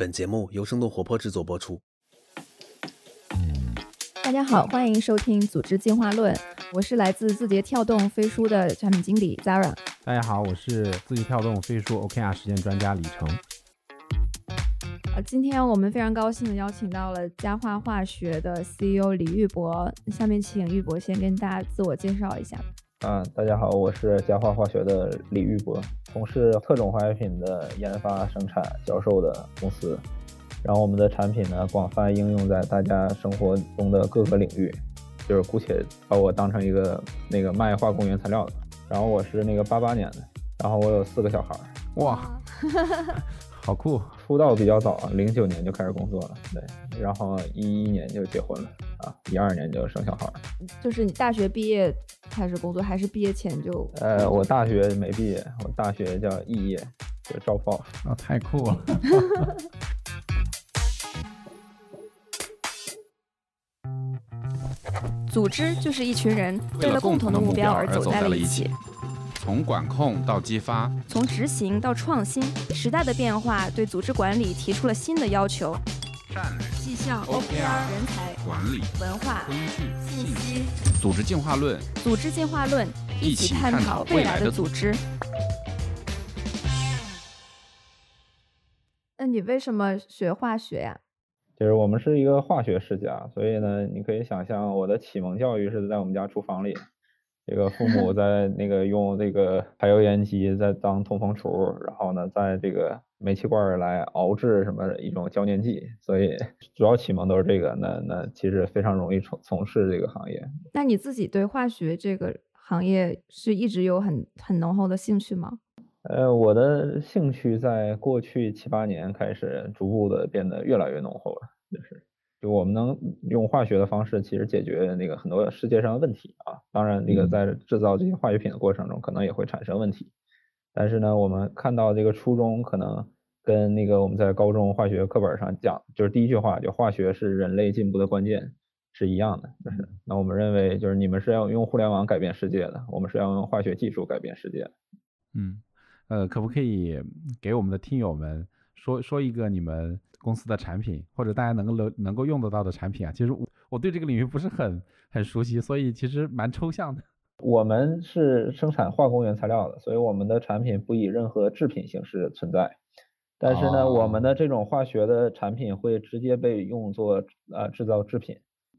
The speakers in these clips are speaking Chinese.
本节目由生动活泼制作播出。大家好，欢迎收听《组织进化论》，我是来自字节跳动飞书的产品经理 Zara。大家好，我是字节跳动飞书 OKR 实践专家李成。呃，今天我们非常高兴的邀请到了佳化化学的 CEO 李玉博，下面请玉博先跟大家自我介绍一下。啊，大家好，我是佳化化学的李玉博，从事特种化学品的研发、生产、销售的公司。然后我们的产品呢，广泛应用在大家生活中的各个领域，就是姑且把我当成一个那个卖化工原材料的。然后我是那个八八年的，然后我有四个小孩儿，哇，好酷！出道比较早，零九年就开始工作了，对，然后一一年就结婚了，啊，一二年就生小孩儿。就是你大学毕业开始工作，还是毕业前就？呃，我大学没毕业，我大学叫肄业，就招报。啊，太酷了！组织就是一群人为了共同的目标而走在了一起，从管控到激发，从执行到创新，时代的变化对组织管理提出了新的要求。战略、绩效、OKR、人才、管理、文化、工具、信息、组织进化论，组织进化论，一起探讨未来的组织。那你为什么学化学呀？就是我们是一个化学世家，所以呢，你可以想象我的启蒙教育是在我们家厨房里，这个父母在那个用这个排油烟机在当通风厨，然后呢，在这个煤气罐来熬制什么一种胶粘剂，所以主要启蒙都是这个。那那其实非常容易从从事这个行业。那你自己对化学这个行业是一直有很很浓厚的兴趣吗？呃，我的兴趣在过去七八年开始逐步的变得越来越浓厚了，就是就我们能用化学的方式，其实解决那个很多世界上的问题啊。当然，那个在制造这些化学品的过程中，可能也会产生问题。但是呢，我们看到这个初中可能跟那个我们在高中化学课本上讲，就是第一句话，就化学是人类进步的关键，是一样的。就是那我们认为，就是你们是要用互联网改变世界的，我们是要用化学技术改变世界。嗯。呃，可不可以给我们的听友们说说一个你们公司的产品，或者大家能够能能够用得到的产品啊？其实我我对这个领域不是很很熟悉，所以其实蛮抽象的。我们是生产化工原材料的，所以我们的产品不以任何制品形式存在。但是呢，我们的这种化学的产品会直接被用作呃制造制品。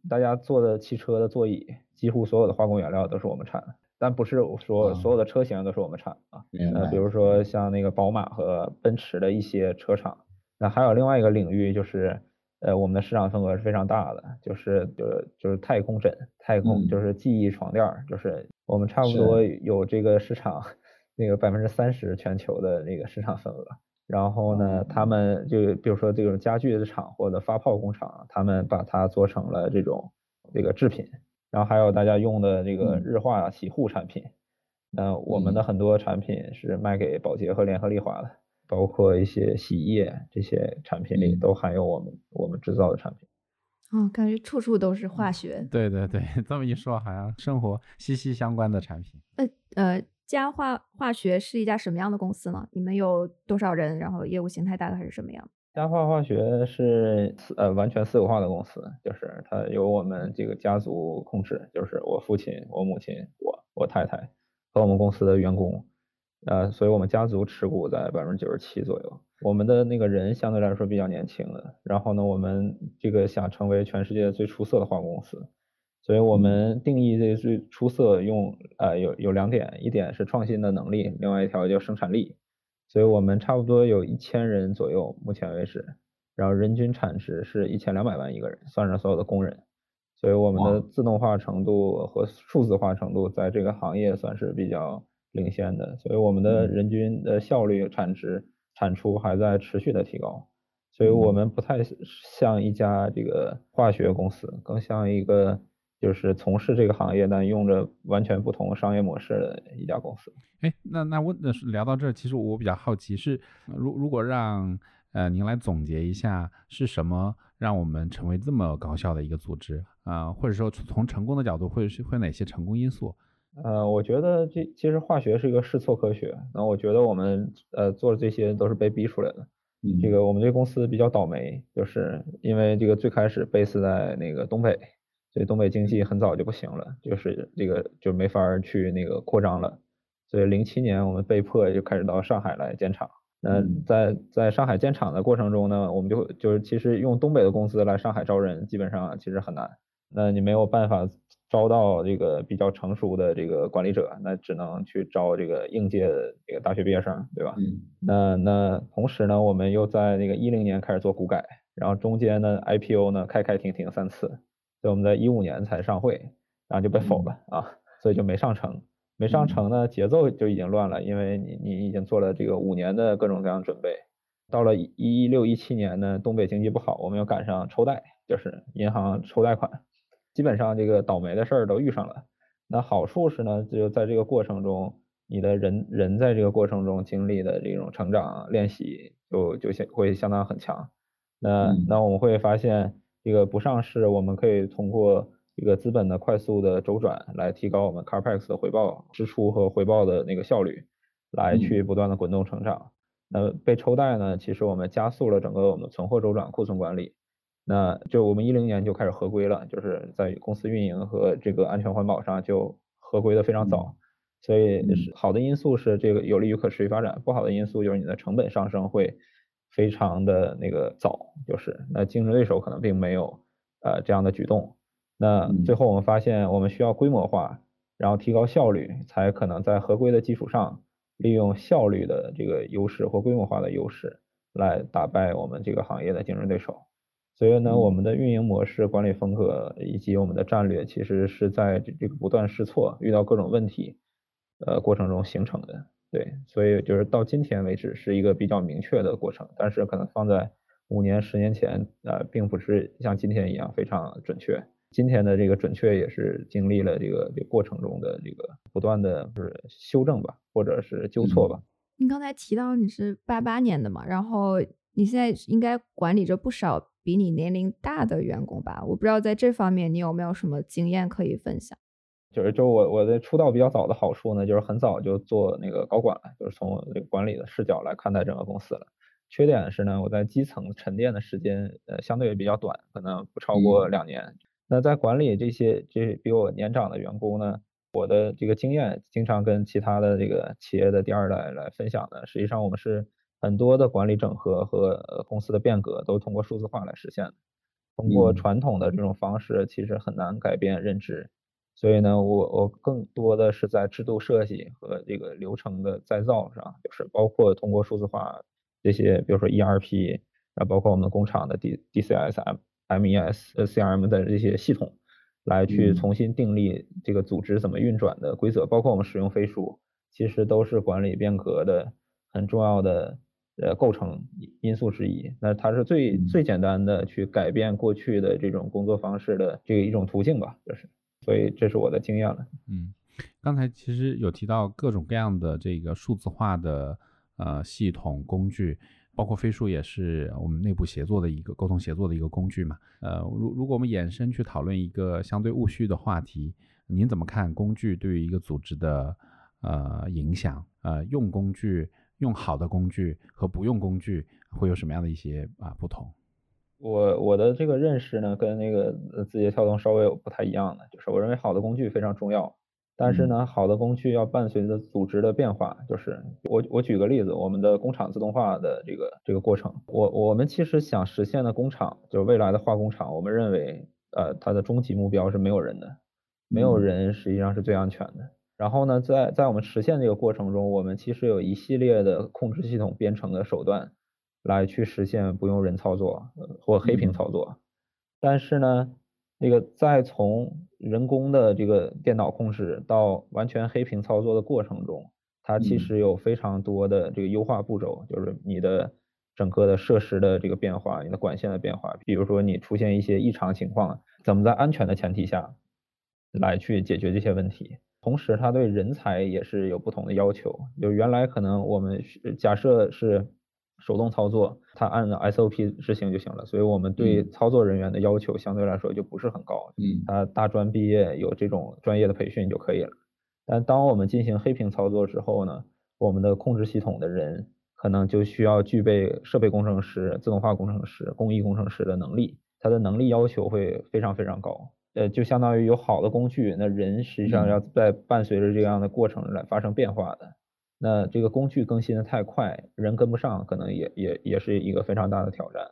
大家坐的汽车的座椅，几乎所有的化工原料都是我们产的。但不是说所有的车型都是我们产啊，呃，比如说像那个宝马和奔驰的一些车厂，那还有另外一个领域就是，呃，我们的市场份额是非常大的，就是就是就是太空枕，太空就是记忆床垫，就是我们差不多有这个市场那个百分之三十全球的那个市场份额。然后呢，他们就比如说这种家具的厂或者发泡工厂，他们把它做成了这种这个制品。然后还有大家用的这个日化洗护产品，那我们的很多产品是卖给宝洁和联合利华的，包括一些洗衣液这些产品里都含有我们我们制造的产品。哦，感觉处处都是化学。对对对，这么一说好像生活息息相关的产品。呃呃，佳化化学是一家什么样的公司呢？你们有多少人？然后业务形态大概是什么样？佳化化学是呃完全私有化的公司，就是它由我们这个家族控制，就是我父亲、我母亲、我、我太太和我们公司的员工，呃，所以我们家族持股在百分之九十七左右。我们的那个人相对来说比较年轻的，然后呢，我们这个想成为全世界最出色的化工公司，所以我们定义这最出色用呃有有两点，一点是创新的能力，另外一条叫生产力。所以我们差不多有一千人左右，目前为止，然后人均产值是一千两百万一个人，算上所有的工人，所以我们的自动化程度和数字化程度在这个行业算是比较领先的，所以我们的人均的效率、产值、产出还在持续的提高，所以我们不太像一家这个化学公司，更像一个。就是从事这个行业，但用着完全不同商业模式的一家公司。哎，那那问的是聊到这儿，其实我比较好奇是，如如果让呃您来总结一下，是什么让我们成为这么高效的一个组织啊？或者说从成功的角度，会是会哪些成功因素？呃，我觉得这其实化学是一个试错科学。那我觉得我们呃做的这些都是被逼出来的。这个我们这公司比较倒霉，就是因为这个最开始 base 在那个东北，所以东北经济很早就不行了，就是这个就没法去那个扩张了，所以零七年我们被迫就开始到上海来建厂。那在在上海建厂的过程中呢，我们就就是其实用东北的公司来上海招人，基本上其实很难。那你没有办法招到这个比较成熟的这个管理者，那只能去招这个应届的这个大学毕业生，对吧？嗯。那那同时呢，我们又在那个一零年开始做股改，然后中间呢 IPO 呢开开停停三次，所以我们在一五年才上会，然后就被否了啊，所以就没上成。没上成呢，节奏就已经乱了，因为你你已经做了这个五年的各种各样准备，到了一六一七年呢，东北经济不好，我们又赶上抽贷，就是银行抽贷款，基本上这个倒霉的事儿都遇上了。那好处是呢，就在这个过程中，你的人人在这个过程中经历的这种成长练习，就就相会相当很强。那那我们会发现，这个不上市，我们可以通过。一个资本的快速的周转，来提高我们 Carpex 的回报支出和回报的那个效率，来去不断的滚动成长。那被抽贷呢，其实我们加速了整个我们的存货周转、库存管理。那就我们一零年就开始合规了，就是在公司运营和这个安全环保上就合规的非常早。所以好的因素是这个有利于可持续发展，不好的因素就是你的成本上升会非常的那个早，就是那竞争对手可能并没有呃这样的举动。那最后我们发现，我们需要规模化，然后提高效率，才可能在合规的基础上，利用效率的这个优势或规模化的优势，来打败我们这个行业的竞争对手。所以呢，我们的运营模式、管理风格以及我们的战略，其实是在这个不断试错、遇到各种问题，呃过程中形成的。对，所以就是到今天为止是一个比较明确的过程，但是可能放在五年、十年前，呃，并不是像今天一样非常准确。今天的这个准确也是经历了这个这过程中的这个不断的就是修正吧，或者是纠错吧。你刚才提到你是八八年的嘛，然后你现在应该管理着不少比你年龄大的员工吧？我不知道在这方面你有没有什么经验可以分享？就是就我我的出道比较早的好处呢，就是很早就做那个高管了，就是从这个管理的视角来看待整个公司了。缺点是呢，我在基层沉淀的时间呃相对比较短，可能不超过两年。那在管理这些这比我年长的员工呢，我的这个经验经常跟其他的这个企业的第二代来分享的。实际上，我们是很多的管理整合和公司的变革都通过数字化来实现的。通过传统的这种方式，其实很难改变认知。所以呢，我我更多的是在制度设计和这个流程的再造上，就是包括通过数字化这些，比如说 ERP，啊，包括我们工厂的 D DCSM。MES、CRM 的这些系统，来去重新订立这个组织怎么运转的规则，包括我们使用飞书，其实都是管理变革的很重要的呃构成因素之一。那它是最最简单的去改变过去的这种工作方式的这个一种途径吧，就是，所以这是我的经验了。嗯，刚才其实有提到各种各样的这个数字化的呃系统工具。包括飞书也是我们内部协作的一个沟通协作的一个工具嘛。呃，如如果我们延伸去讨论一个相对务虚的话题，您怎么看工具对于一个组织的呃影响？呃，用工具用好的工具和不用工具会有什么样的一些啊不同？我我的这个认识呢，跟那个字节跳动稍微有不太一样的，就是我认为好的工具非常重要。但是呢，好的工具要伴随着组织的变化。就是我我举个例子，我们的工厂自动化的这个这个过程，我我们其实想实现的工厂，就是未来的化工厂，我们认为，呃，它的终极目标是没有人的，没有人实际上是最安全的。然后呢，在在我们实现这个过程中，我们其实有一系列的控制系统编程的手段，来去实现不用人操作或黑屏操作。但是呢，那个在从人工的这个电脑控制到完全黑屏操作的过程中，它其实有非常多的这个优化步骤，就是你的整个的设施的这个变化，你的管线的变化，比如说你出现一些异常情况，怎么在安全的前提下来去解决这些问题。同时，它对人才也是有不同的要求，就原来可能我们假设是。手动操作，它按照 SOP 执行就行了，所以我们对操作人员的要求相对来说就不是很高。嗯，他大专毕业有这种专业的培训就可以了。但当我们进行黑屏操作之后呢，我们的控制系统的人可能就需要具备设备工程师、自动化工程师、工艺工程师的能力，他的能力要求会非常非常高。呃，就相当于有好的工具，那人实际上要在伴随着这样的过程来发生变化的。那这个工具更新的太快，人跟不上，可能也也也是一个非常大的挑战。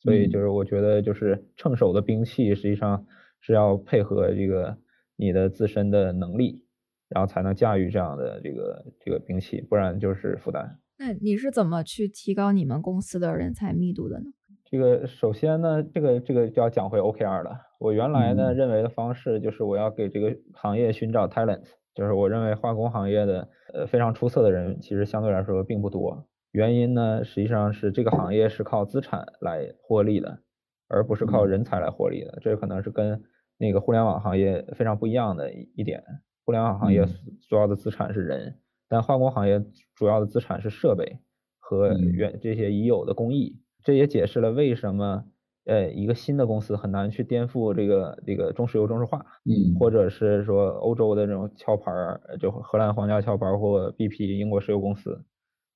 所以就是我觉得就是趁手的兵器，实际上是要配合这个你的自身的能力，然后才能驾驭这样的这个这个兵器，不然就是负担。那你是怎么去提高你们公司的人才密度的呢？这个首先呢，这个这个就要讲回 OKR 了。我原来呢认为的方式就是我要给这个行业寻找 talent，就是我认为化工行业的呃非常出色的人其实相对来说并不多。原因呢实际上是这个行业是靠资产来获利的，而不是靠人才来获利的。这可能是跟那个互联网行业非常不一样的一点。互联网行业主要的资产是人，但化工行业主要的资产是设备和原这些已有的工艺。这也解释了为什么，呃，一个新的公司很难去颠覆这个这个中石油中石化，嗯，或者是说欧洲的这种壳牌，就荷兰皇家壳牌或 BP 英国石油公司，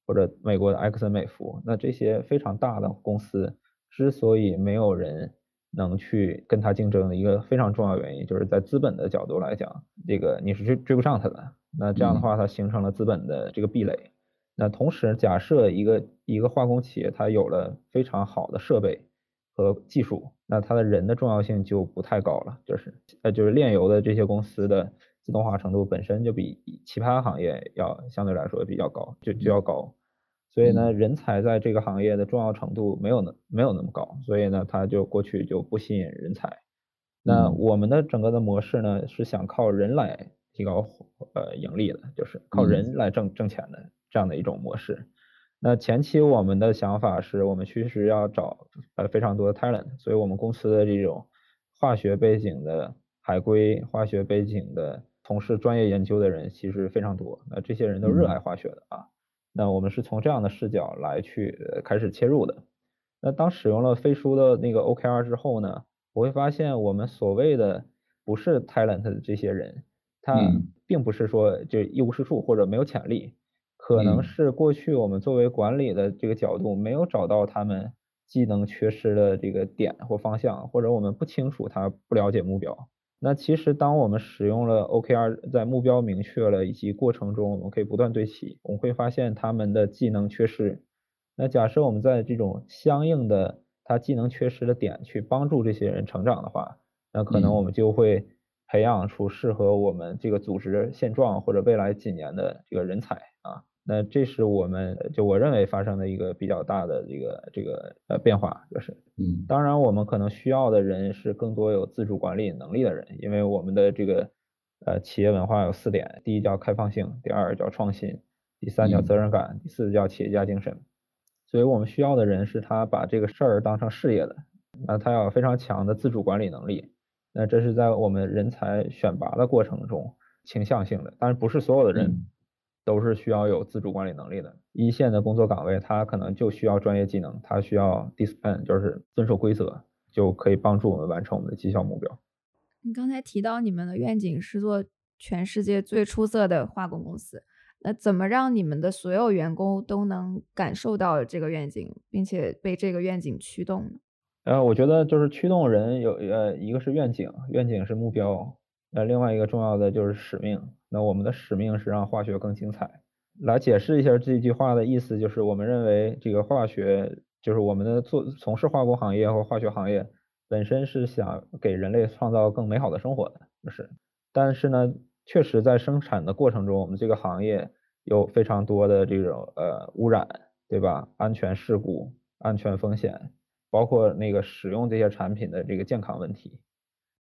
或者美国的埃克森美孚，那这些非常大的公司之所以没有人能去跟它竞争的一个非常重要原因，就是在资本的角度来讲，这个你是追追不上它的，那这样的话，它形成了资本的这个壁垒。那同时，假设一个一个化工企业它有了非常好的设备和技术，那它的人的重要性就不太高了。就是呃，就是炼油的这些公司的自动化程度本身就比其他行业要相对来说比较高，就就要高。所以呢，人才在这个行业的重要程度没有那没有那么高，所以呢，它就过去就不吸引人才。那我们的整个的模式呢，是想靠人来提高呃盈利的，就是靠人来挣挣钱的。这样的一种模式，那前期我们的想法是我们其实要找呃非常多的 talent，所以我们公司的这种化学背景的海归、化学背景的从事专业研究的人其实非常多，那这些人都热爱化学的啊，那我们是从这样的视角来去开始切入的。那当使用了飞书的那个 OKR 之后呢，我会发现我们所谓的不是 talent 的这些人，他并不是说就一无是处或者没有潜力。可能是过去我们作为管理的这个角度没有找到他们技能缺失的这个点或方向，或者我们不清楚他不了解目标。那其实当我们使用了 OKR，在目标明确了以及过程中，我们可以不断对齐，我们会发现他们的技能缺失。那假设我们在这种相应的他技能缺失的点去帮助这些人成长的话，那可能我们就会培养出适合我们这个组织现状或者未来几年的这个人才啊。那这是我们就我认为发生的一个比较大的这个这个呃变化，就是，嗯，当然我们可能需要的人是更多有自主管理能力的人，因为我们的这个呃企业文化有四点，第一叫开放性，第二叫创新，第三叫责任感，第四叫企业家精神，所以我们需要的人是他把这个事儿当成事业的，那他要有非常强的自主管理能力，那这是在我们人才选拔的过程中倾向性的，但是不是所有的人。都是需要有自主管理能力的。一线的工作岗位，他可能就需要专业技能，他需要 discipline，就是遵守规则，就可以帮助我们完成我们的绩效目标。你刚才提到你们的愿景是做全世界最出色的化工公司，那怎么让你们的所有员工都能感受到这个愿景，并且被这个愿景驱动呢？呃，我觉得就是驱动人有呃，一个是愿景，愿景是目标，那另外一个重要的就是使命。那我们的使命是让化学更精彩。来解释一下这句话的意思，就是我们认为这个化学，就是我们的做从事化工行业或化学行业本身是想给人类创造更美好的生活的，就是。但是呢，确实在生产的过程中，我们这个行业有非常多的这种呃污染，对吧？安全事故、安全风险，包括那个使用这些产品的这个健康问题。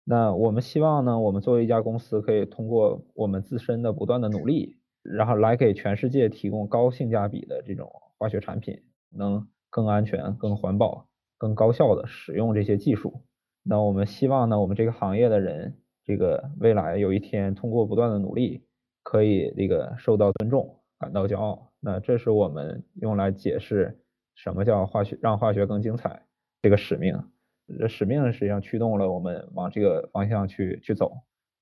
那我们希望呢，我们作为一家公司，可以通过我们自身的不断的努力，然后来给全世界提供高性价比的这种化学产品，能更安全、更环保、更高效的使用这些技术。那我们希望呢，我们这个行业的人，这个未来有一天通过不断的努力，可以这个受到尊重，感到骄傲。那这是我们用来解释什么叫化学让化学更精彩这个使命。这使命实际上驱动了我们往这个方向去去走。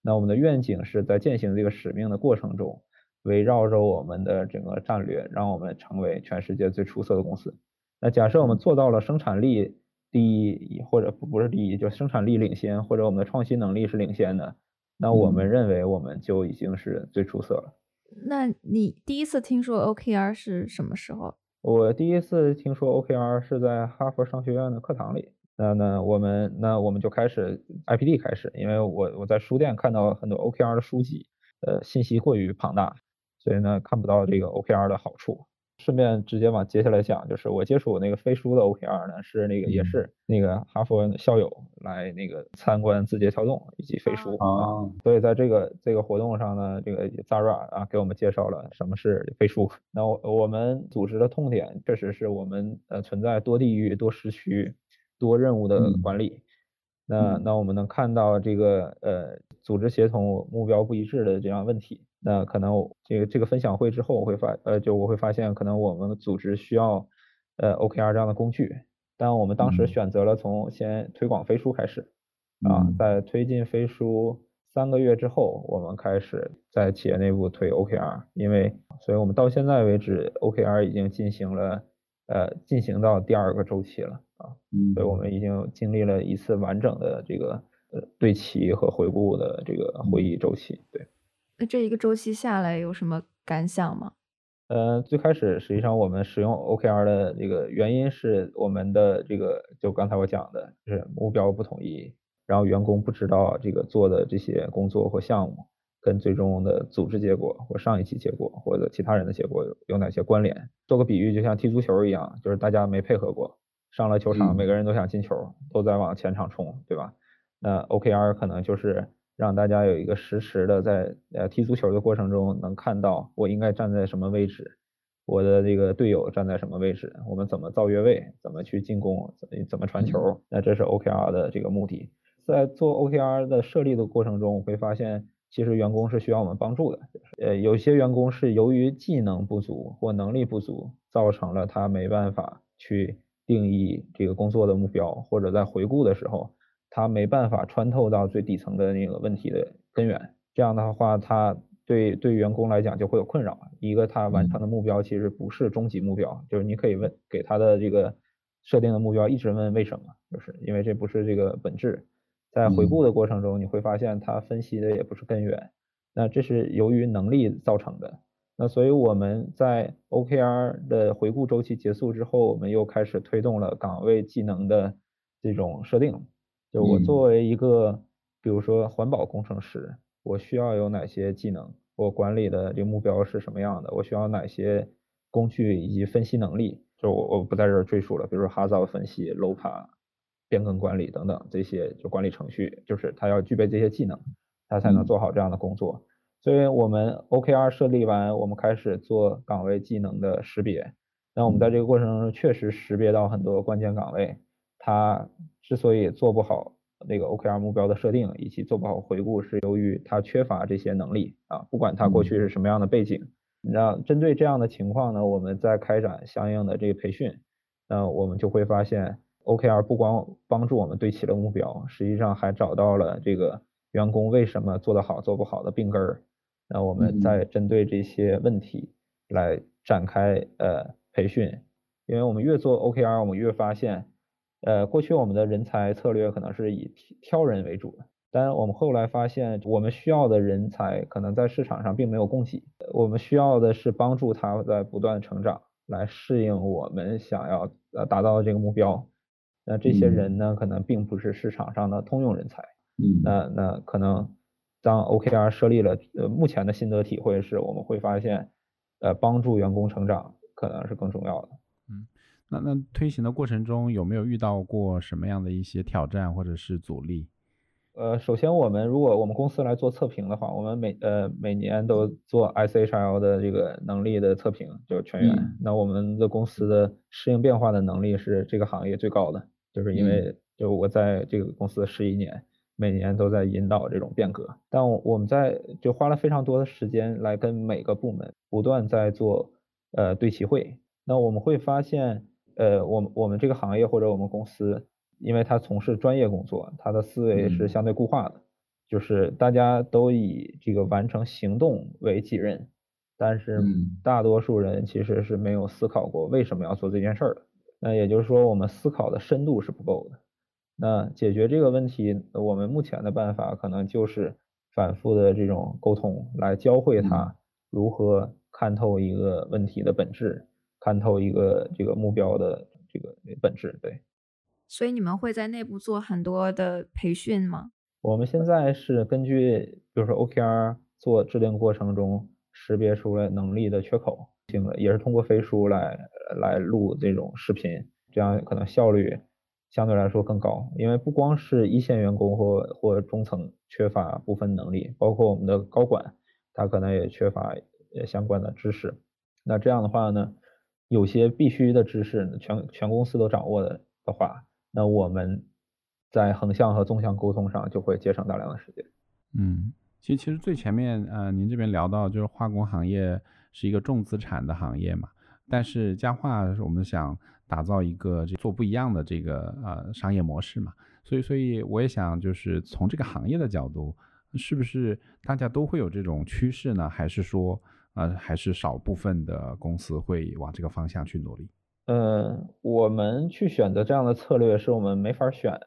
那我们的愿景是在践行这个使命的过程中，围绕着我们的整个战略，让我们成为全世界最出色的公司。那假设我们做到了生产力第一，或者不不是第一，就生产力领先，或者我们的创新能力是领先的，那我们认为我们就已经是最出色了。那你第一次听说 OKR 是什么时候？我第一次听说 OKR 是在哈佛商学院的课堂里。那那我们那我们就开始 IPD 开始，因为我我在书店看到很多 OKR 的书籍，呃，信息过于庞大，所以呢看不到这个 OKR 的好处。顺便直接往接下来讲，就是我接触那个飞书的 OKR 呢，是那个也是那个哈佛校友来那个参观字节跳动以及飞书啊，所以在这个这个活动上呢，这个 Zara 啊给我们介绍了什么是飞书。那我们组织的痛点确实是我们呃存在多地域、多时区、多任务的管理。那那我们能看到这个呃组织协同目标不一致的这样问题。那可能这个这个分享会之后，我会发呃，就我会发现，可能我们组织需要呃 OKR 这样的工具，但我们当时选择了从先推广飞书开始，啊，在推进飞书三个月之后，我们开始在企业内部推 OKR，因为所以我们到现在为止，OKR 已经进行了呃进行到第二个周期了啊，所以我们已经经历了一次完整的这个呃对齐和回顾的这个会议周期，对。那这一个周期下来有什么感想吗？呃，最开始实际上我们使用 OKR 的这个原因是我们的这个就刚才我讲的，就是目标不统一，然后员工不知道这个做的这些工作或项目跟最终的组织结果或上一期结果或者其他人的结果有有哪些关联。做个比喻，就像踢足球一样，就是大家没配合过，上了球场每个人都想进球，都在往前场冲，对吧？那 OKR 可能就是。让大家有一个实时的在呃踢足球的过程中能看到我应该站在什么位置，我的这个队友站在什么位置，我们怎么造越位，怎么去进攻，怎么传球，那这是 OKR 的这个目的。在做 OKR 的设立的过程中，我会发现其实员工是需要我们帮助的。呃，有些员工是由于技能不足或能力不足，造成了他没办法去定义这个工作的目标，或者在回顾的时候。他没办法穿透到最底层的那个问题的根源，这样的话，他对对员工来讲就会有困扰。一个，他完成的目标其实不是终极目标，就是你可以问给他的这个设定的目标，一直问为什么，就是因为这不是这个本质。在回顾的过程中，你会发现他分析的也不是根源，那这是由于能力造成的。那所以我们在 OKR 的回顾周期结束之后，我们又开始推动了岗位技能的这种设定。就我作为一个，比如说环保工程师，我需要有哪些技能？我管理的这个目标是什么样的？我需要哪些工具以及分析能力？就我我不在这儿赘述了，比如说 Hazard 分析、Lopa 变更管理等等这些，就管理程序，就是他要具备这些技能，他才能做好这样的工作。所以我们 OKR 设立完，我们开始做岗位技能的识别。那我们在这个过程中确实识别到很多关键岗位，它。之所以做不好那个 OKR 目标的设定，以及做不好回顾，是由于他缺乏这些能力啊。不管他过去是什么样的背景，那针对这样的情况呢，我们在开展相应的这个培训，那我们就会发现 OKR 不光帮助我们对齐了目标，实际上还找到了这个员工为什么做得好做不好的病根儿。那我们再针对这些问题来展开呃培训，因为我们越做 OKR，我们越发现。呃，过去我们的人才策略可能是以挑人为主的，但我们后来发现，我们需要的人才可能在市场上并没有供给，我们需要的是帮助他在不断成长，来适应我们想要呃达到的这个目标。那这些人呢，可能并不是市场上的通用人才。嗯，那那可能当 OKR 设立了，呃，目前的心得体会是，我们会发现，呃，帮助员工成长可能是更重要的。嗯那那推行的过程中有没有遇到过什么样的一些挑战或者是阻力？呃，首先我们如果我们公司来做测评的话，我们每呃每年都做 SHL 的这个能力的测评，就是全员。那我们的公司的适应变化的能力是这个行业最高的，就是因为就我在这个公司十一年，每年都在引导这种变革。但我们在就花了非常多的时间来跟每个部门不断在做呃对齐会。那我们会发现。呃，我们我们这个行业或者我们公司，因为他从事专业工作，他的思维是相对固化的，就是大家都以这个完成行动为己任，但是嗯大多数人其实是没有思考过为什么要做这件事儿的。那也就是说，我们思考的深度是不够的。那解决这个问题，我们目前的办法可能就是反复的这种沟通，来教会他如何看透一个问题的本质，看透一个这个目标的这个本质。对。所以你们会在内部做很多的培训吗？我们现在是根据，比如说 OKR 做制定过程中识别出来能力的缺口，也是通过飞书来来录这种视频，这样可能效率相对来说更高。因为不光是一线员工或或中层缺乏部分能力，包括我们的高管，他可能也缺乏呃相关的知识。那这样的话呢，有些必须的知识，全全公司都掌握的的话，那我们在横向和纵向沟通上就会节省大量的时间。嗯，其实其实最前面呃，您这边聊到就是化工行业是一个重资产的行业嘛，但是佳话我们想打造一个这做不一样的这个呃商业模式嘛，所以所以我也想就是从这个行业的角度，是不是大家都会有这种趋势呢？还是说呃还是少部分的公司会往这个方向去努力？呃，我们去选择这样的策略，是我们没法选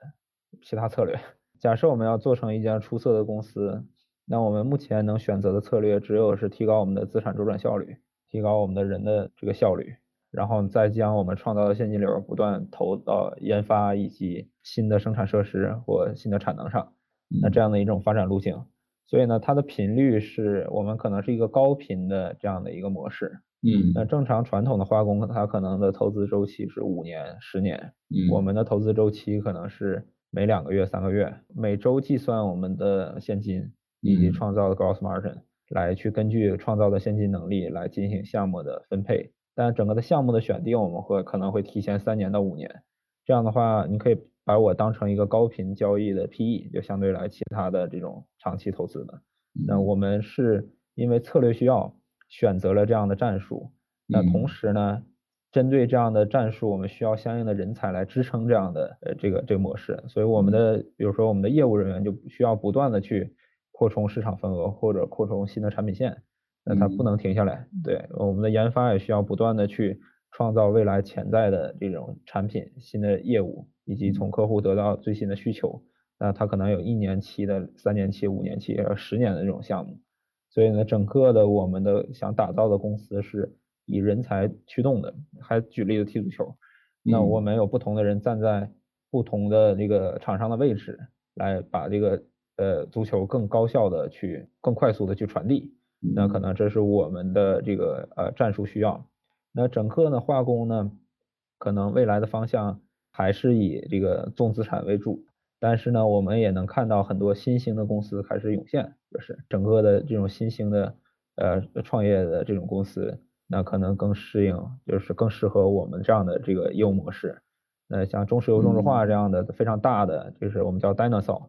其他策略。假设我们要做成一家出色的公司，那我们目前能选择的策略只有是提高我们的资产周转效率，提高我们的人的这个效率，然后再将我们创造的现金流不断投到研发以及新的生产设施或新的产能上，那这样的一种发展路径。所以呢，它的频率是我们可能是一个高频的这样的一个模式。嗯那正常传统的化工，它可能的投资周期是五年、十年，嗯我们的投资周期可能是每两个月、三个月，每周计算我们的现金以及嗯创造的 gross margin，来去根据创造的现金能力来进行项目的分配。但整个的项目的选定，我们会可能会提前三年到五年。这样的话，你可以把我当成一个高频交易的 PE，就相对来其他的这种长期投资的。那我们是因为策略需要选择了这样的战术，那同时呢，针对这样的战术，我们需要相应的人才来支撑这样的呃这个这个模式，所以我们的比如说我们的业务人员就需要不断的去扩充市场份额或者扩充新的产品线，那它不能停下来。对，我们的研发也需要不断的去创造未来潜在的这种产品、新的业务，以及从客户得到最新的需求。那它可能有一年期的、三年期、五年期、呃十年的这种项目。所以呢，整个的我们的想打造的公司是以人才驱动的。还举例子踢足球，那嗯我们有不同的人站在不同的这个场上的位置，来把这个呃足球更高效的去、更快速的去传递。那可能这是我们的这个呃战术需要。那整个呢化工呢，可能未来的方向还是以这个重资产为主。但是呢，我们也能看到很多新兴的公司开始涌现，就是整个的这种新兴的呃创业的这种公司，那可能更适应，就是更适合我们这样的这个业务模式。那像中石油、中石化这样的非常大的，就是我们叫 dinosaur，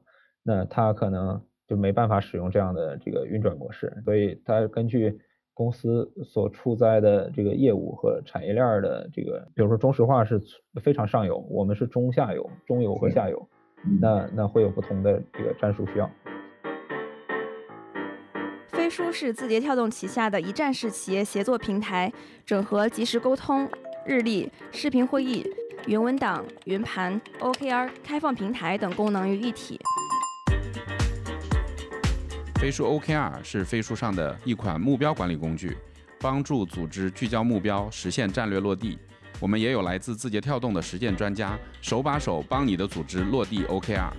那它可能就没办法使用这样的这个运转模式，所以它根据公司所处在的这个业务和产业链儿的这个，比如说中石化是非常上游，我们是中下游、中游和下游。那那会有不同的这个战术需要。飞书是字节跳动旗下的一站式企业协作平台，整合即时沟通、日历、视频会议、云文档、云盘、OKR、开放平台等功能于一体。飞书 OKR 是飞书上的一款目标管理工具，帮助组织聚焦目标，实现战略落地。我们也有来自字节跳动的实践专家，手把手帮你的组织落地 OKR。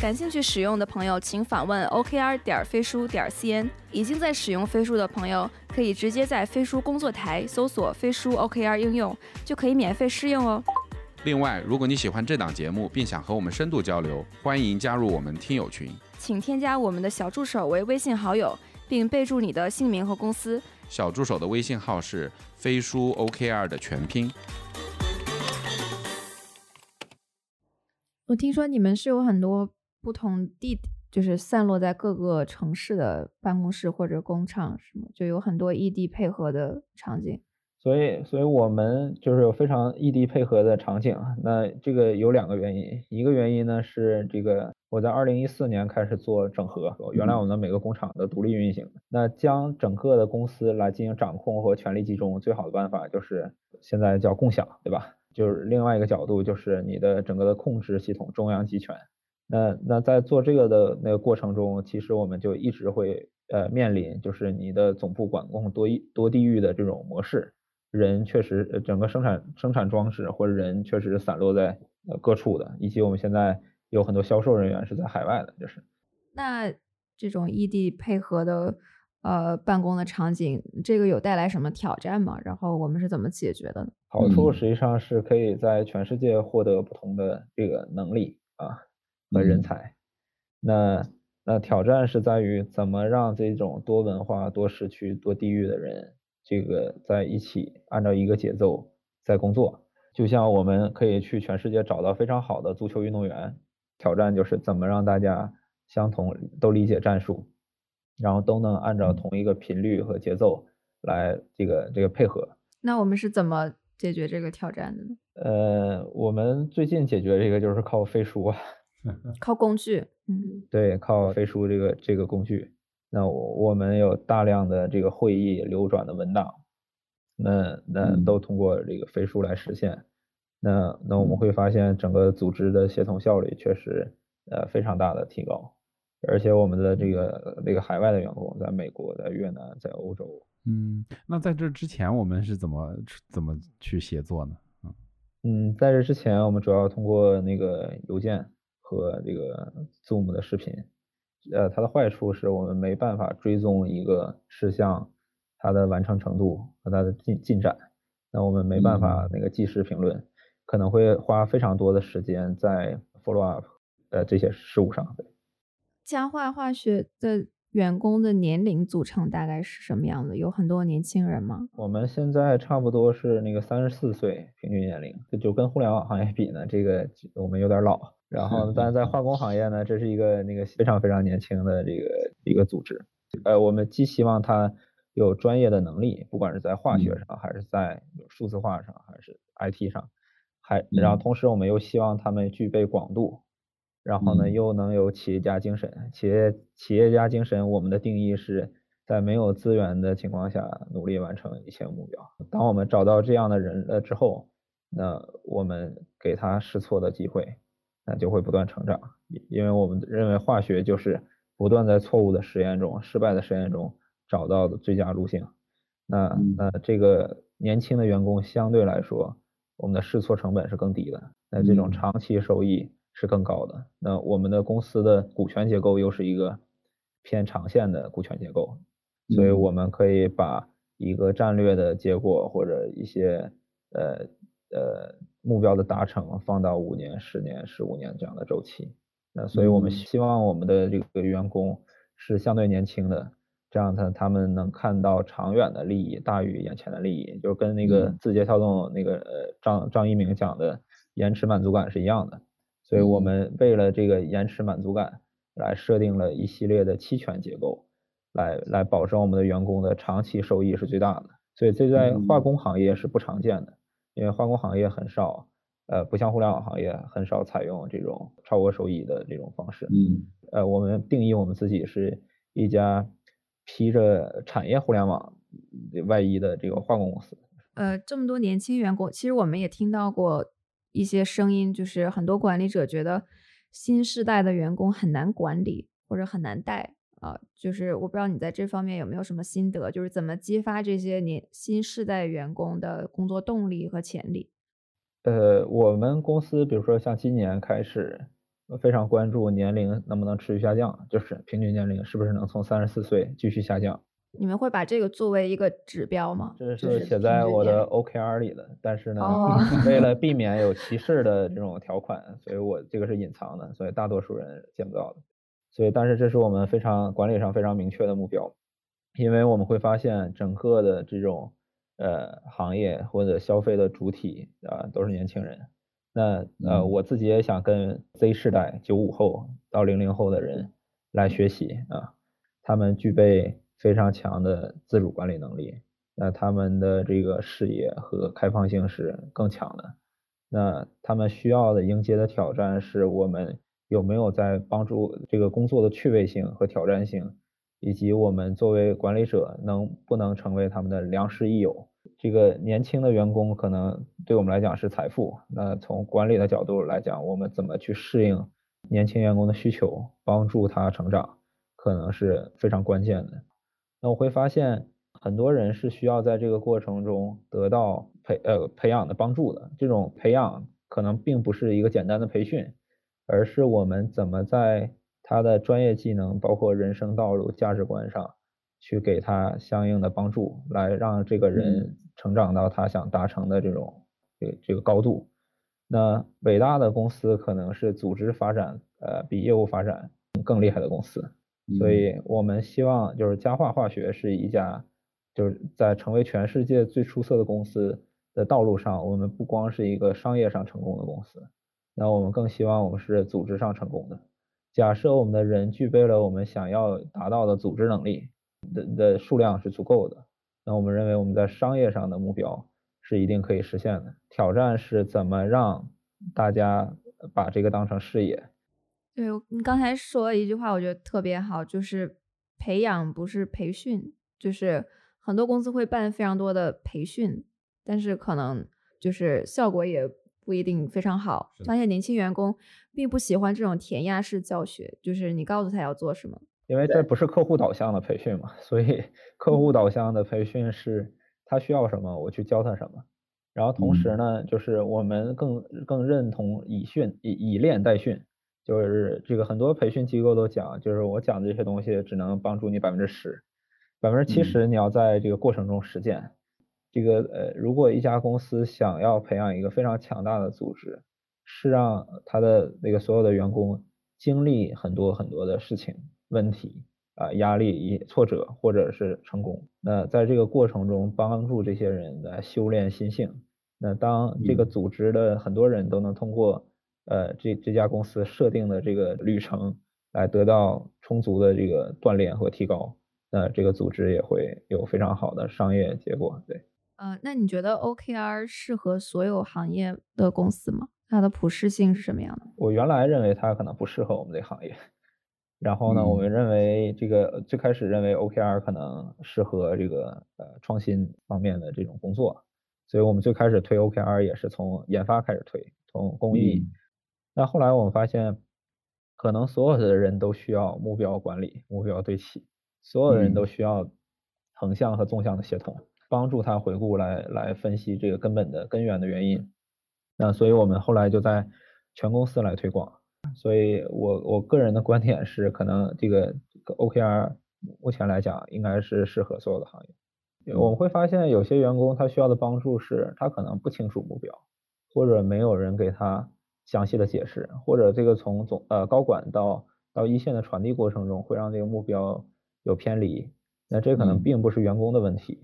感兴趣使用的朋友，请访问 OKR 点飞书点 cn。已经在使用飞书的朋友，可以直接在飞书工作台搜索飞书 OKR 应用，就可以免费试用哦。另外，如果你喜欢这档节目，并想和我们深度交流，欢迎加入我们听友群。请添加我们的小助手为微信好友，并备注你的姓名和公司。小助手的微信号是飞书 OKR 的全拼。我听说你们是有很多不同地，就是散落在各个城市的办公室或者工厂，是吗？就有很多异地配合的场景。所以，所以我们就是有非常异地配合的场景。那这个有两个原因，一个原因呢是这个我在二零一四年开始做整合，原来我们每个工厂的独立运行，那将整个的公司来进行掌控和权力集中，最好的办法就是现在叫共享，对吧？就是另外一个角度就是你的整个的控制系统中央集权。那那在做这个的那个过程中，其实我们就一直会呃面临就是你的总部管控多一多地域的这种模式。人确实，整个生产生产装置或者人确实散落在呃各处的，以及我们现在有很多销售人员是在海外的，就是。那这种异地配合的呃办公的场景，这个有带来什么挑战吗？然后我们是怎么解决的呢？好处实际上是可以在全世界获得不同的这个能力啊和人才。那那挑战是在于怎么让这种多文化、多时区、多地域的人。这个在一起按照一个节奏在工作，就像我们可以去全世界找到非常好的足球运动员，挑战就是怎么让大家相同都理解战术，然后都能按照同一个频率和节奏来这个这个配合。那我们是怎么解决这个挑战的呢？呃，我们最近解决这个就是靠飞书啊，靠工具，嗯，对，靠飞书这个这个工具。那我我们有大量的这个会议流转的文档，那那都通过这个飞书来实现。那那我们会发现整个组织的协同效率确实呃非常大的提高，而且我们的这个这个海外的员工在美国、在越南、在欧洲。嗯，那在这之前我们是怎么怎么去协作呢？嗯嗯，在这之前我们主要通过那个邮件和这个 Zoom 的视频。呃，它的坏处是我们没办法追踪一个事项它的完成程度和它的进进展，那我们没办法那个即时评论，可能会花非常多的时间在 follow up 呃这些事物上。嘉化化学的员工的年龄组成大概是什么样的？有很多年轻人吗？我们现在差不多是那个三十四岁平均年龄，就跟互联网行业比呢，这个我们有点老。然后，但是在化工行业呢，这是一个那个非常非常年轻的这个一个组织。呃，我们既希望他有专业的能力，不管是在化学上，还是在数字化上，还是 IT 上，还然后同时我们又希望他们具备广度，然后呢又能有企业家精神。企业企业家精神，我们的定义是在没有资源的情况下努力完成一切目标。当我们找到这样的人了之后，那我们给他试错的机会。那就会不断成长，因为我们认为化学就是不断在错误的实验中、失败的实验中找到的最佳路径。那那这个年轻的员工相对来说，我们的试错成本是更低的，那这种长期收益是更高的。那我们的公司的股权结构又是一个偏长线的股权结构，所以我们可以把一个战略的结果或者一些呃呃。目标的达成放到五年、十年、十五年这样的周期，那所以我们希望我们的这个员工是相对年轻的，这样他他们能看到长远的利益大于眼前的利益，就跟那个字节跳动那个呃张张一鸣讲的延迟满足感是一样的。所以我们为了这个延迟满足感来设定了一系列的期权结构，来来保证我们的员工的长期收益是最大的。所以这在化工行业是不常见的。因为化工行业很少，呃，不像互联网行业很少采用这种超额收益的这种方式。嗯，呃，我们定义我们自己是一家披着产业互联网外衣的这个化工公司。呃，这么多年轻员工，其实我们也听到过一些声音，就是很多管理者觉得新时代的员工很难管理或者很难带。啊，就是我不知道你在这方面有没有什么心得，就是怎么激发这些年新世代员工的工作动力和潜力。呃，我们公司比如说像今年开始非常关注年龄能不能持续下降，就是平均年龄是不是能从三十四岁继续下降。你们会把这个作为一个指标吗？这是写在我的 OKR 里的，但是呢，为了避 免有歧视的这种条款，所以我这个是隐藏的，所以大多数人见不到的。所以，但是这是我们非常管理上非常明确的目标，因为我们会发现整个的这种呃行业或者消费的主体啊都是年轻人。那呃我自己也想跟 Z 世代九五后到零零后的人来学习啊，他们具备非常强的自主管理能力，那他们的这个视野和开放性是更强的。那他们需要的迎接的挑战是我们有没有在帮助这个工作的趣味性和挑战性，以及我们作为管理者能不能成为他们的良师益友。这个年轻的员工可能对我们来讲是财富。那从管理的角度来讲，我们怎么去适应年轻员工的需求，帮助他成长，可能是非常关键的。那我会发现。很多人是需要在这个过程中得到培呃培养的帮助的，这种培养可能并不是一个简单的培训，而是我们怎么在他的专业技能、包括人生道路、价值观上去给他相应的帮助，来让这个人成长到他想达成的这种这这个高度。那伟大的公司可能是组织发展呃比业务发展更厉害的公司，所以我们希望就是嘉化化学是一家。就是在成为全世界最出色的公司的道路上，我们不光是一个商业上成功的公司，那我们更希望我们是组织上成功的。假设我们的人具备了我们想要达到的组织能力的的数量是足够的，那我们认为我们在商业上的目标是一定可以实现的。挑战是怎么让大家把这个当成事业。对你刚才说了一句话，我觉得特别好，就是培养不是培训，就是。很多公司会办非常多的培训，但是可能就是效果也不一定非常好。发现年轻员工并不喜欢这种填鸭式教学，就是你告诉他要做什么。因为这不是客户导向的培训嘛，所以 客户导向的培训是他需要什么我去教他什么。然后同时呢，就是我们更更认同以训以以练代训，就是这个很多培训机构都讲，就是我讲的这些东西只能帮助你百分之十。百分之七十你要在这个过程中实践。这个呃，如果一家公司想要培养一个非常强大的组织，是让他的那个所有的员工经历很多很多的事情、问题啊、压力、挫折或者是成功。那在这个过程中帮助这些人来修炼心性。那当这个组织的很多人都能通过呃这这家公司设定的这个旅程来得到充足的这个锻炼和提高。那这个组织也会有非常好的商业结果，对。呃，那你觉得 OKR 适合所有行业的公司吗？它的普适性是什么样的？我原来认为它可能不适合我们这行业，然后呢，我们认为这个最开始认为 OKR 可能适合这个呃创新方面的这种工作，所以我们最开始推 OKR 也是从研发开始推，从工艺。那后来我们发现，可能所有的人都需要目标管理、目标对齐。所有人都需要横向和纵向的协同，帮助他回顾来来分析这个根本的根源的原因。那所以我们后来就在全公司来推广。所以我我个人的观点是，可能这个 OKR 目前来讲应该是适合所有的行业。我们会发现有些员工他需要的帮助是，他可能不清楚目标，或者没有人给他详细的解释，或者这个从总呃高管到到一线的传递过程中会让这个目标。有偏离，那这可能并不是员工的问题。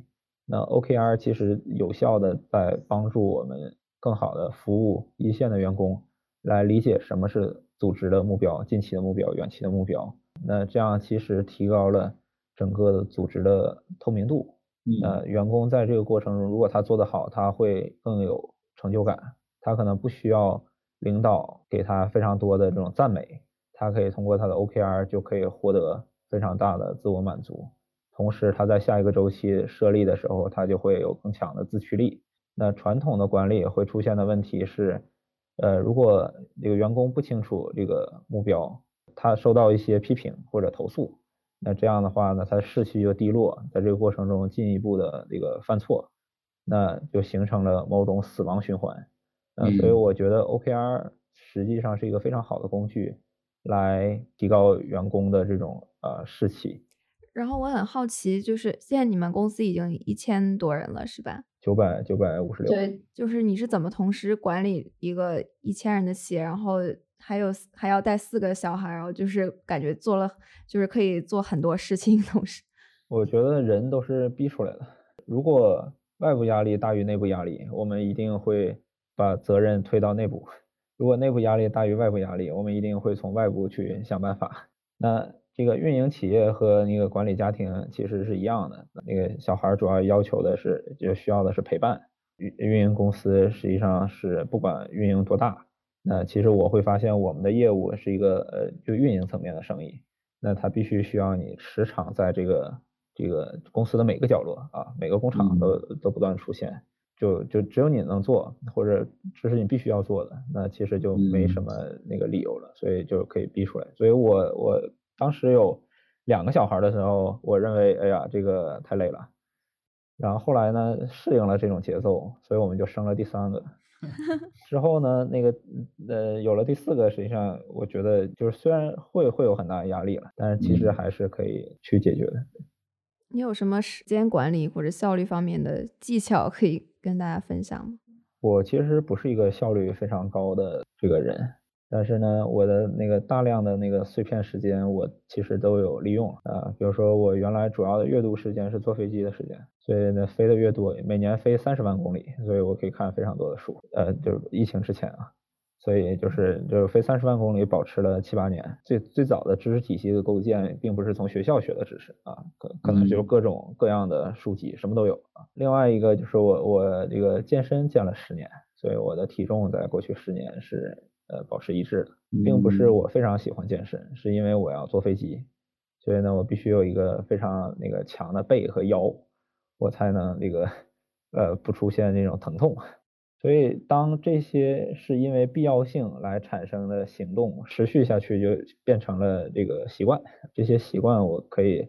那 OKR 其实有效的在帮助我们更好的服务一线的员工，来理解什么是组织的目标、近期的目标、远期的目标。那这样其实提高了整个的组织的透明度。呃，员工在这个过程中，如果他做得好，他会更有成就感。他可能不需要领导给他非常多的这种赞美，他可以通过他的 OKR 就可以获得。非常大的自我满足，同时他在下一个周期设立的时候，他就会有更强的自驱力。那传统的管理会出现的问题是，呃，如果这个员工不清楚这个目标，他受到一些批评或者投诉，那这样的话呢，他士气就低落，在这个过程中进一步的这个犯错，那就形成了某种死亡循环。嗯，所以我觉得 OKR 实际上是一个非常好的工具。来提高员工的这种呃士气。然后我很好奇，就是现在你们公司已经一千多人了，是吧？九百九百五十六。对，就是你是怎么同时管理一个一千人的企业，然后还有还要带四个小孩，然后就是感觉做了就是可以做很多事情同时。我觉得人都是逼出来的。如果外部压力大于内部压力，我们一定会把责任推到内部。如果内部压力大于外部压力，我们一定会从外部去想办法。那这个运营企业和那个管理家庭其实是一样的，那个小孩主要要求的是就需要的是陪伴。运运营公司实际上是不管运营多大，那其实我会发现我们的业务是一个呃就运营层面的生意，那它必须需要你时常在这个这个公司的每个角落啊每个工厂都都不断出现，就就只有你能做或者这是你必须要做的，那其实就没什么那个理由了，所以就可以逼出来。所以我我当时有两个小孩的时候，我认为哎呀这个太累了。然后后来呢，适应了这种节奏，所以我们就生了第三个。之后呢，那个呃，有了第四个，实际上我觉得就是虽然会会有很大的压力了，但是其实还是可以去解决的。你有什么时间管理或者效率方面的技巧可以跟大家分享吗？我其实不是一个效率非常高的这个人。但是呢，我的那个大量的那个碎片时间，我其实都有利用啊。比如说，我原来主要的阅读时间是坐飞机的时间，所以呢，飞的越多，每年飞三十万公里，所以我可以看非常多的书。呃，就是疫情之前啊，所以就是就是飞三十万公里，保持了七八年。最最早的知识体系的构建，并不是从学校学的知识啊，可可能就是各种各样的书籍，什么都有啊。另外一个就是我我这个健身健了十年，所以我的体重在过去十年是。呃，保持一致的，并不是我非常喜欢健身，是因为我要坐飞机，所以呢，我必须有一个非常那个强的背和腰，我才能那个呃不出现那种疼痛。所以当这些是因为必要性来产生的行动持续下去，就变成了这个习惯。这些习惯我可以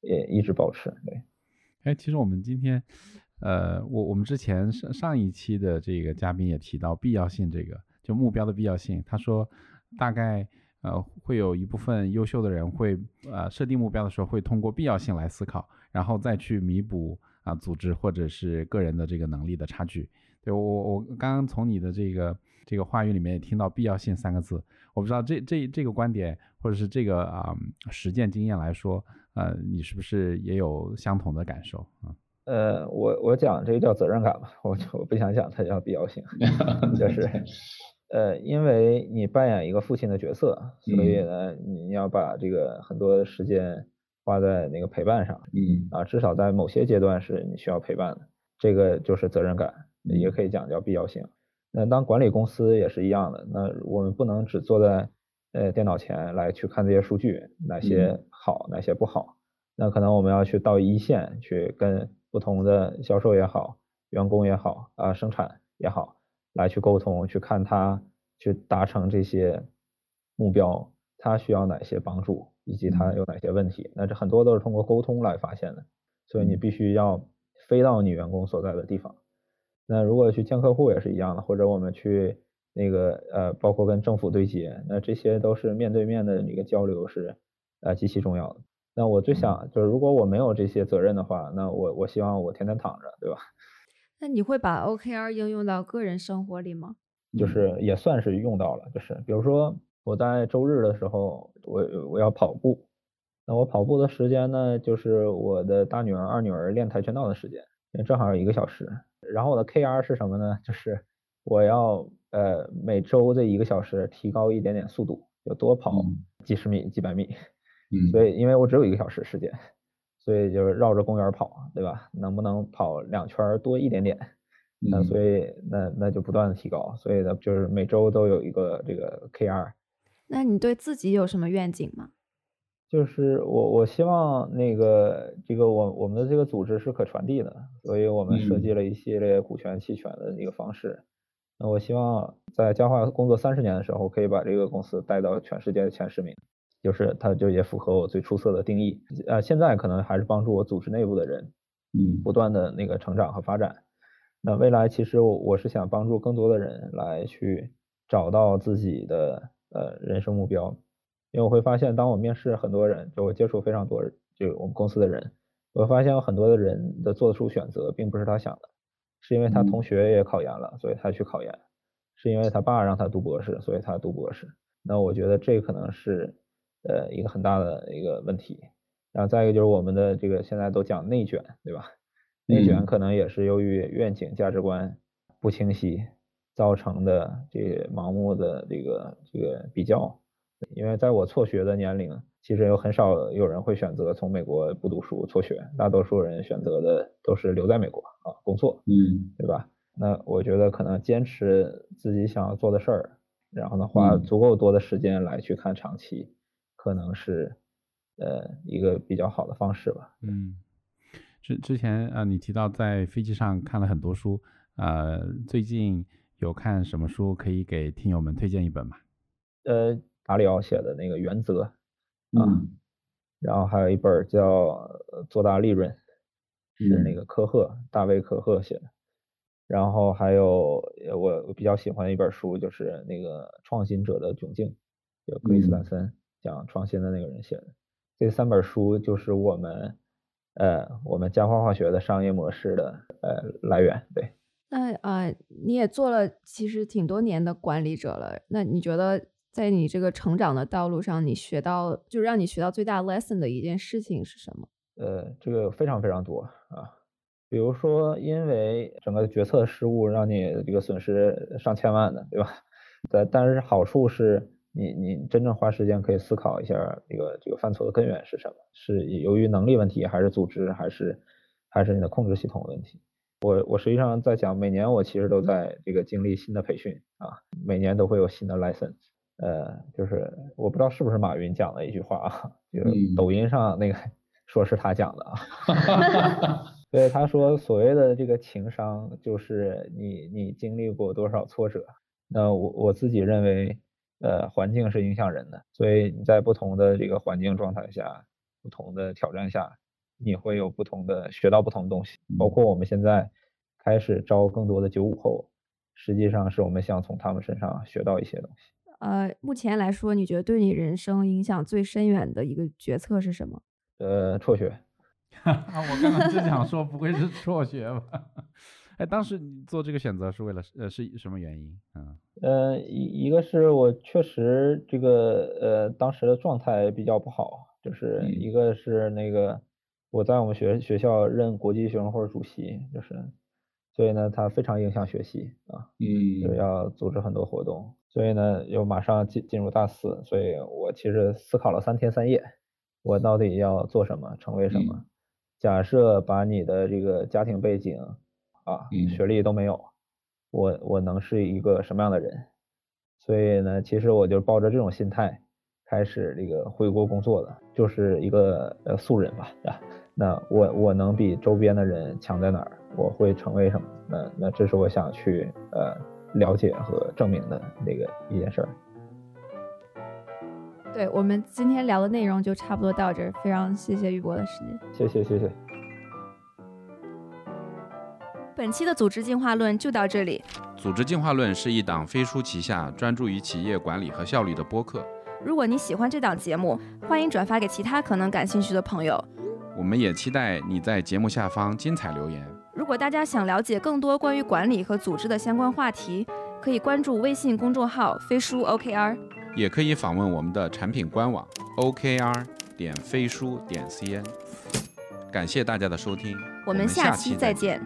也一直保持。对，哎，其实我们今天，呃，我我们之前上上一期的这个嘉宾也提到必要性这个。就目标的必要性，他说，大概呃会有一部分优秀的人会呃设定目标的时候会通过必要性来思考，然后再去弥补啊组织或者是个人的这个能力的差距。对我我刚刚从你的这个这个话语里面也听到必要性三个字，我不知道这这这个观点或者是这个啊实践经验来说，呃你是不是也有相同的感受啊？呃我我讲这个叫责任感吧，我我不想讲它叫必要性，就是。呃，因为你扮演一个父亲的角色，所以呢，你要把这个很多时间花在那个陪伴上，嗯啊，至少在某些阶段是你需要陪伴的，这个就是责任感，也可以讲叫必要性。那当管理公司也是一样的，那我们不能只坐在呃电脑前来去看这些数据，哪些好，哪些不好，那可能我们要去到一线去跟不同的销售也好，员工也好啊，生产也好。来去沟通，去看他去达成这些目标，他需要哪些帮助，以及他有哪些问题。那这很多都是通过沟通来发现的，所以你必须要飞到你员工所在的地方。那如果去见客户也是一样的，或者我们去那个呃，包括跟政府对接，那这些都是面对面的一个交流是呃极其重要的。那我最想就是，如果我没有这些责任的话，那我我希望我天天躺着，对吧？那你会把 OKR 应用到个人生活里吗？就是也算是用到了，就是比如说我在周日的时候，我我要跑步，那我跑步的时间呢，就是我的大女儿、二女儿练跆拳道的时间，正好有一个小时。然后我的 KR 是什么呢？就是我要呃每周这一个小时提高一点点速度，就多跑几十米、几百米。嗯。所以因为我只有一个小时时间。所以就是绕着公园跑，对吧？能不能跑两圈多一点点？那所以那那就不断的提高。所以呢，就是每周都有一个这个 KR。那你对自己有什么愿景吗？就是我我希望那个这个我我们的这个组织是可传递的，所以我们设计了一系列股权期权的一个方式。那我希望在嘉化工作三十年的时候，可以把这个公司带到全世界的前十名。就是它就也符合我最出色的定义，呃，现在可能还是帮助我组织内部的人，嗯，不断的那个成长和发展。那未来其实我我是想帮助更多的人来去找到自己的呃人生目标，因为我会发现，当我面试很多人，就我接触非常多就我们公司的人，我发现有很多的人的做出选择并不是他想的，是因为他同学也考研了，所以他去考研，是因为他爸让他读博士，所以他读博士。那我觉得这可能是。呃，一个很大的一个问题，然后再一个就是我们的这个现在都讲内卷，对吧？内卷可能也是由于愿景价值观不清晰造成的这盲目的这个这个比较。因为在我辍学的年龄，其实有很少有人会选择从美国不读书辍学，大多数人选择的都是留在美国啊工作，嗯对吧？那我觉得可能坚持自己想要做的事儿，然后呢花嗯足够多的时间来去看长期，可能是呃一个比较好的方式吧。嗯，之之前啊、呃你提到在飞机上看了很多书，呃，最近有看什么书可以给听友们推荐一本吗？呃，达里奥写的那个《原则》啊，嗯然后还有一本叫呃《做大利润》，是那嗯个科赫大卫科赫写的。然后还有呃我我比较喜欢的一本书，就是那个《创新者的窘境》，有克里斯坦嗯森讲创新的那个人写的。这三本书就是我们呃我们嘉化化学的商业模式的呃来源。对，那呃，你也做了其实挺多年的管理者了，那你觉得在你这个成长的道路上，你学到就让你学到最大 lesson 的一件事情是什么？呃，这个非常非常多啊。比如说，因为整个决策失误让你这个损失上千万的，对吧？但但是好处是你你真正花时间可以思考一下这个这个犯错的根源是什么，是由于能力问题，还是组织，还是还是你的控制系统问题？我我实际上在讲，每年我其实都在这个经历新的培训啊，每年都会有新的 license。呃，就是我不知道是不是马云讲的一句话啊，就是嗯抖音上那个说是他讲的啊。对，他说所谓的这个情商，就是你你经历过多少挫折。那我我自己认为，呃，环境是影响人的，所以你在不同的这个环境状态下，不同的挑战下，你会有不同的学到不同的东西。包括我们现在开始招更多的九五后，实际上是我们想从他们身上学到一些东西。呃，目前来说，你觉得对你人生影响最深远的一个决策是什么？呃，辍学，我刚刚就想说，不会是辍学吧？哎，当时你做这个选择是为了呃是什么原因？嗯呃，一一个是我确实这个呃当时的状态比较不好，就是嗯一个是那个我在我们学学校任国际学生会主席，就是所以呢它非常影响学习啊，嗯就要组织很多活动，所以呢又马上进进入大四，所以我其实思考了三天三夜，我到底要做什么，成为什么？假设把你的这个家庭背景啊、嗯学历都没有，我我能是一个什么样的人？所以呢，其实我就抱着这种心态开始这个回国工作的，就是一个呃素人吧，啊，那我我能比周边的人强在哪儿？我会成为什么？那那这是我想去呃了解和证明的那个一件事儿。对我们今天聊的内容就差不多到这儿，非常谢谢玉博的时间。谢谢谢谢。本期的组织进化论就到这里。组织进化论是一档飞书旗下专注于企业管理和效率的播客。如果你喜欢这档节目，欢迎转发给其他可能感兴趣的朋友。我们也期待你在节目下方精彩留言。如果大家想了解更多关于管理和组织的相关话题，可以关注微信公众号“飞书 OKR”。也可以访问我们的产品官网 OKR 点飞书点 cn。感谢大家的收听，我们下期再见。